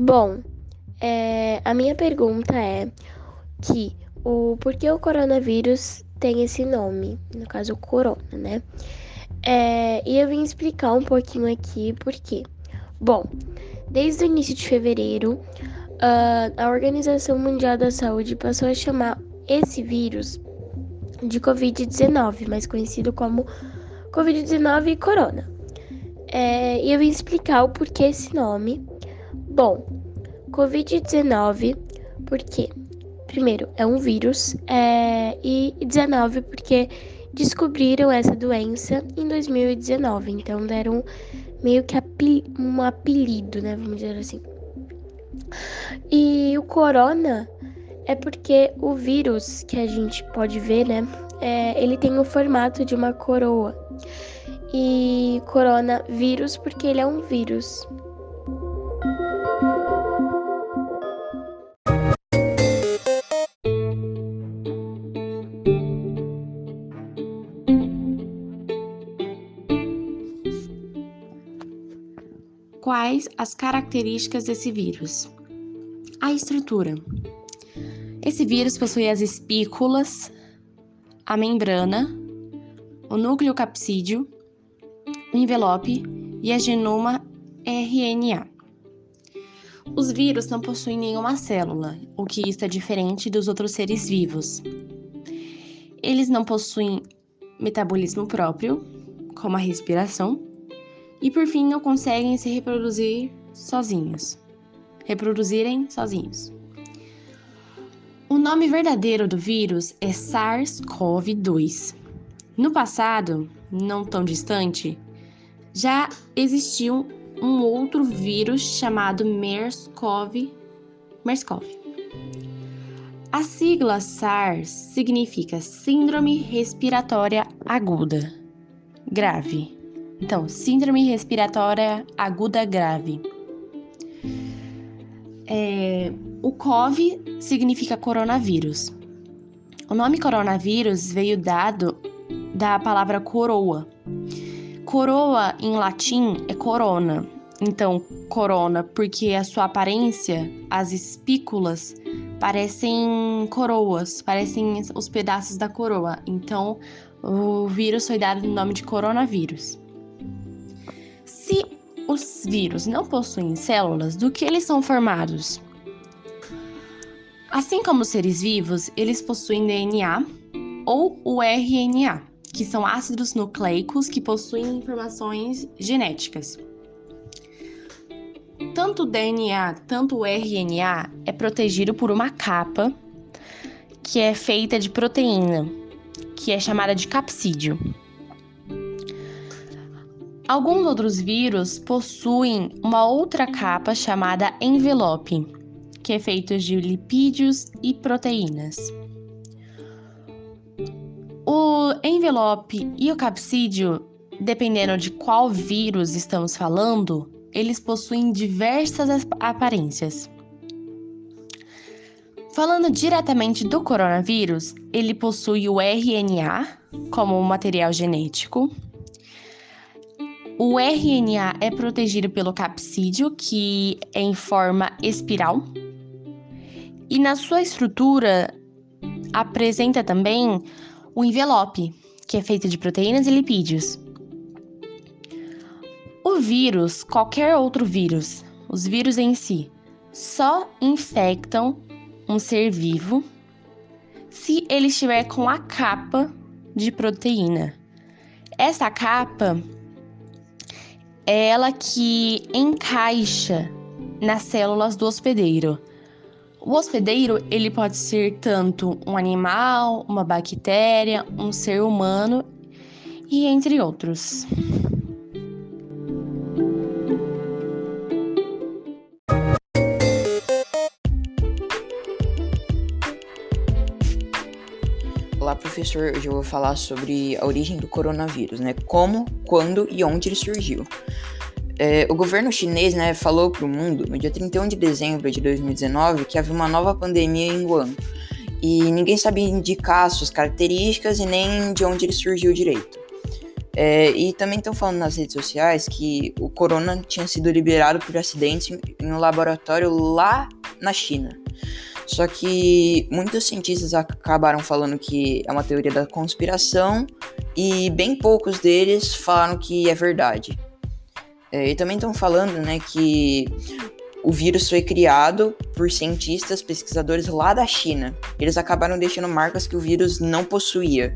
Bom, é, a minha pergunta é que o por que o coronavírus tem esse nome, no caso o corona, né? É, e eu vim explicar um pouquinho aqui por quê. Bom, desde o início de fevereiro, uh, a Organização Mundial da Saúde passou a chamar esse vírus de Covid-19, mais conhecido como Covid-19 e Corona. É, e eu vim explicar o porquê esse nome. Bom, Covid-19, porque, primeiro, é um vírus, é, e 19, porque descobriram essa doença em 2019, então deram meio que um apelido, né? Vamos dizer assim. E o corona é porque o vírus que a gente pode ver, né? É, ele tem o formato de uma coroa. E coronavírus porque ele é um vírus. Quais as características desse vírus? A estrutura. Esse vírus possui as espículas, a membrana, o núcleo capsídeo, o envelope e a genoma RNA. Os vírus não possuem nenhuma célula, o que está diferente dos outros seres vivos. Eles não possuem metabolismo próprio, como a respiração, e por fim não conseguem se reproduzir sozinhos. Reproduzirem sozinhos. O nome verdadeiro do vírus é SARS-CoV-2. No passado, não tão distante, já existiu um outro vírus chamado MERS-CoV. MERS-CoV. A sigla SARS significa Síndrome Respiratória Aguda Grave. Então, síndrome respiratória aguda grave. É, o COV significa coronavírus. O nome coronavírus veio dado da palavra coroa. Coroa em latim é corona. Então, corona, porque a sua aparência, as espículas, parecem coroas, parecem os pedaços da coroa. Então, o vírus foi dado no nome de coronavírus. Se os vírus não possuem células, do que eles são formados? Assim como os seres vivos, eles possuem DNA ou o RNA, que são ácidos nucleicos que possuem informações genéticas. Tanto o DNA, tanto o RNA é protegido por uma capa que é feita de proteína, que é chamada de capsídeo. Alguns outros vírus possuem uma outra capa chamada envelope, que é feito de lipídios e proteínas. O envelope e o capsídeo, dependendo de qual vírus estamos falando, eles possuem diversas aparências. Falando diretamente do coronavírus, ele possui o RNA como material genético, o RNA é protegido pelo capsídeo, que é em forma espiral, e na sua estrutura apresenta também o envelope, que é feito de proteínas e lipídios. O vírus, qualquer outro vírus, os vírus em si, só infectam um ser vivo se ele estiver com a capa de proteína. Essa capa é ela que encaixa nas células do hospedeiro. O hospedeiro, ele pode ser tanto um animal, uma bactéria, um ser humano e entre outros. Olá, professor. Hoje eu vou falar sobre a origem do coronavírus, né? Como, quando e onde ele surgiu. É, o governo chinês né, falou para o mundo no dia 31 de dezembro de 2019 que havia uma nova pandemia em Wuhan e ninguém sabia indicar suas características e nem de onde ele surgiu direito. É, e também estão falando nas redes sociais que o corona tinha sido liberado por acidente em um laboratório lá na China. Só que muitos cientistas acabaram falando que é uma teoria da conspiração e bem poucos deles falaram que é verdade. É, e também estão falando né, que o vírus foi criado por cientistas, pesquisadores lá da China. Eles acabaram deixando marcas que o vírus não possuía,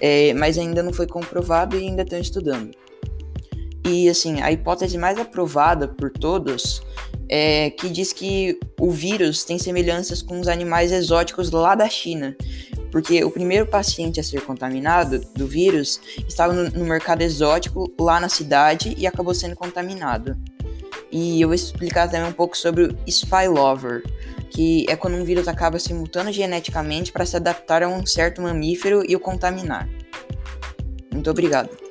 é, mas ainda não foi comprovado e ainda estão estudando. E assim, a hipótese mais aprovada por todos é que diz que o vírus tem semelhanças com os animais exóticos lá da China, porque o primeiro paciente a ser contaminado do vírus estava no, no mercado exótico lá na cidade e acabou sendo contaminado. E eu vou explicar também um pouco sobre o spillover, que é quando um vírus acaba se mutando geneticamente para se adaptar a um certo mamífero e o contaminar. Muito obrigado.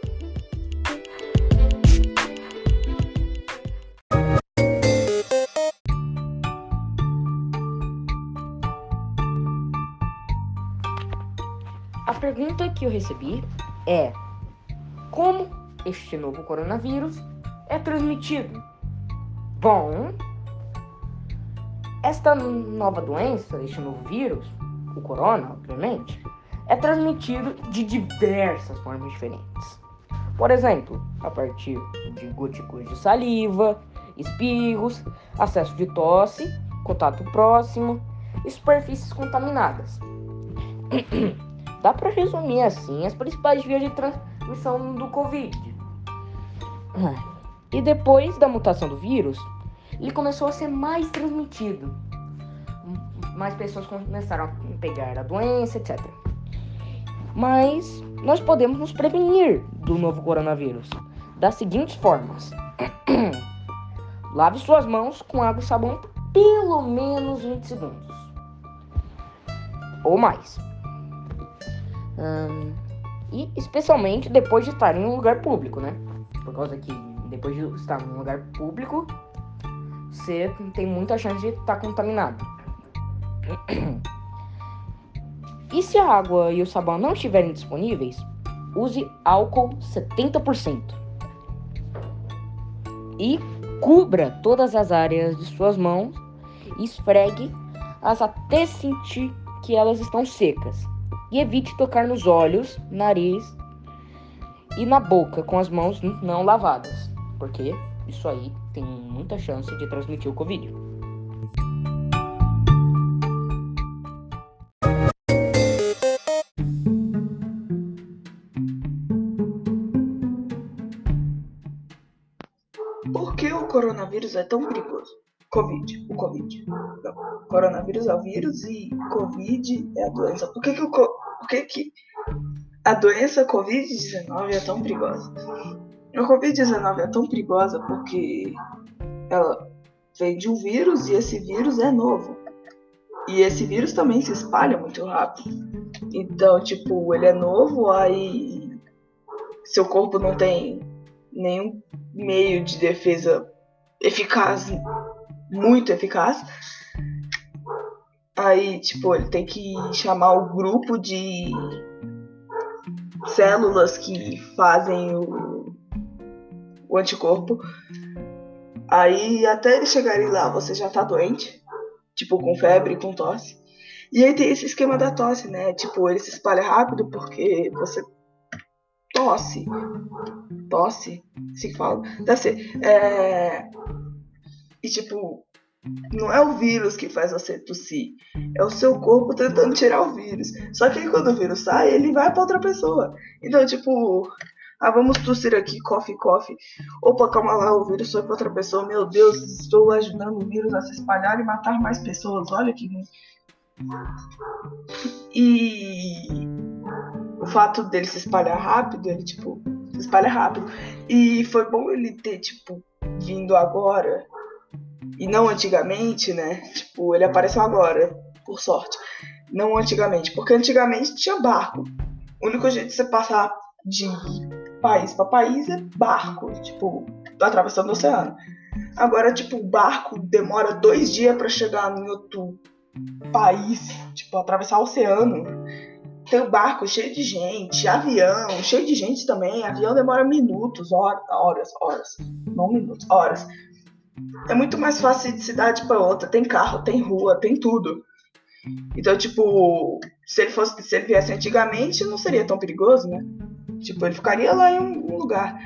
Que eu recebi é: como este novo coronavírus é transmitido? Bom, esta nova doença, este novo vírus, o corona, obviamente, é transmitido de diversas formas diferentes. Por exemplo, a partir de gotículas de saliva, espirros, acesso de tosse, contato próximo e superfícies contaminadas. Dá para resumir assim as principais vias de transmissão do Covid. E depois da mutação do vírus, ele começou a ser mais transmitido. Mais pessoas começaram a pegar a doença, etc. Mas nós podemos nos prevenir do novo coronavírus das seguintes formas: lave suas mãos com água e sabão pelo menos 20 segundos ou mais. E especialmente depois de estar em um lugar público, né? Por causa que depois de estar em um lugar público, você tem muita chance de estar contaminado. E se a água e o sabão não estiverem disponíveis, use álcool 70%. E cubra todas as áreas de suas mãos e esfregue-as até sentir que elas estão secas e evite tocar nos olhos, nariz e na boca com as mãos não lavadas, porque isso aí tem muita chance de transmitir o Covid. Por que o coronavírus é tão perigoso? Covid, o Covid. Não. Coronavírus é o vírus e Covid é a doença. Por que, que, o, por que, que a doença Covid-19 é tão perigosa? A Covid-19 é tão perigosa porque ela vem de um vírus e esse vírus é novo. E esse vírus também se espalha muito rápido. Então, tipo, ele é novo, aí seu corpo não tem nenhum meio de defesa eficaz muito eficaz. Aí, tipo, ele tem que chamar o grupo de células que fazem o, o anticorpo. Aí, até eles chegarem lá, você já tá doente, tipo, com febre, com tosse. E aí tem esse esquema da tosse, né? Tipo, ele se espalha rápido porque você tosse. Tosse, se fala. Deve ser. É... E tipo, não é o vírus que faz você tossir, é o seu corpo tentando tirar o vírus. Só que aí quando o vírus sai, ele vai para outra pessoa. Então, tipo, ah, vamos tossir aqui, coffee, coffee. Opa, calma lá, o vírus foi para outra pessoa. Meu Deus, estou ajudando o vírus a se espalhar e matar mais pessoas. Olha que E o fato dele se espalhar rápido, ele tipo, se espalha rápido. E foi bom ele ter, tipo, vindo agora e não antigamente, né? Tipo, ele apareceu agora, por sorte. Não antigamente, porque antigamente tinha barco. O único jeito de você passar de país para país é barco, tipo, atravessando o oceano. Agora, tipo, o barco demora dois dias para chegar em outro país, tipo, atravessar o oceano. tem o barco cheio de gente, avião cheio de gente também. Avião demora minutos, horas, horas, horas. Não minutos, horas. É muito mais fácil de cidade para outra. Tem carro, tem rua, tem tudo. Então, tipo, se ele fosse, se ele viesse antigamente, não seria tão perigoso, né? Tipo, ele ficaria lá em um lugar.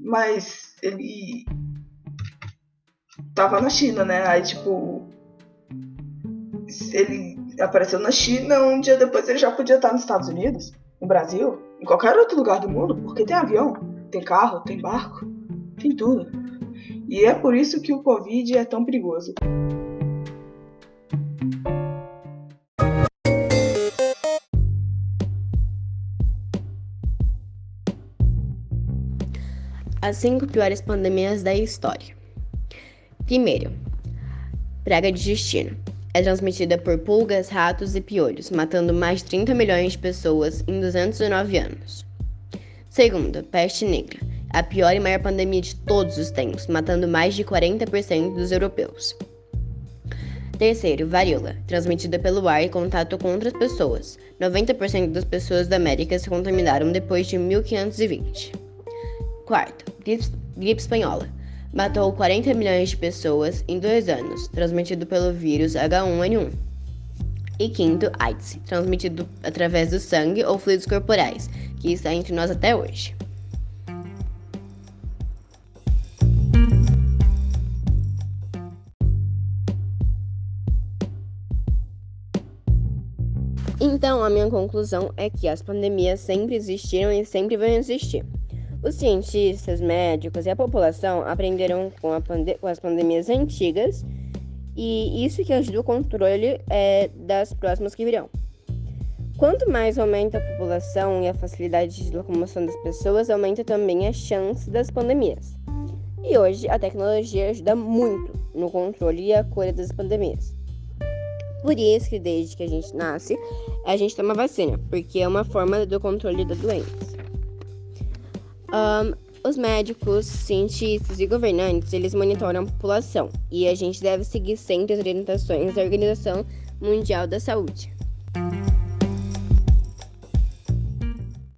Mas ele tava na China, né? Aí, tipo, ele apareceu na China, um dia depois ele já podia estar nos Estados Unidos, no Brasil, em qualquer outro lugar do mundo, porque tem avião, tem carro, tem barco, tem tudo. E é por isso que o Covid é tão perigoso. As cinco piores pandemias da história. Primeiro, praga de destino. É transmitida por pulgas, ratos e piolhos, matando mais de 30 milhões de pessoas em 209 anos. Segundo, peste negra. A pior e maior pandemia de todos os tempos, matando mais de 40% dos europeus. Terceiro, varíola, transmitida pelo ar e contato com outras pessoas. 90% das pessoas da América se contaminaram depois de 1520. Quarto, gripe, gripe espanhola, matou 40 milhões de pessoas em dois anos, transmitido pelo vírus H1N1. E quinto, AIDS, transmitido através do sangue ou fluidos corporais, que está entre nós até hoje. A minha conclusão é que as pandemias sempre existiram e sempre vão existir. Os cientistas, médicos e a população aprenderam com, pande com as pandemias antigas e isso que ajuda o controle é, das próximas que virão. Quanto mais aumenta a população e a facilidade de locomoção das pessoas, aumenta também a chance das pandemias. E hoje a tecnologia ajuda muito no controle e a cura das pandemias. Por isso que desde que a gente nasce, a gente toma vacina, porque é uma forma do controle da doença. Um, os médicos, cientistas e governantes, eles monitoram a população e a gente deve seguir sempre as orientações da Organização Mundial da Saúde.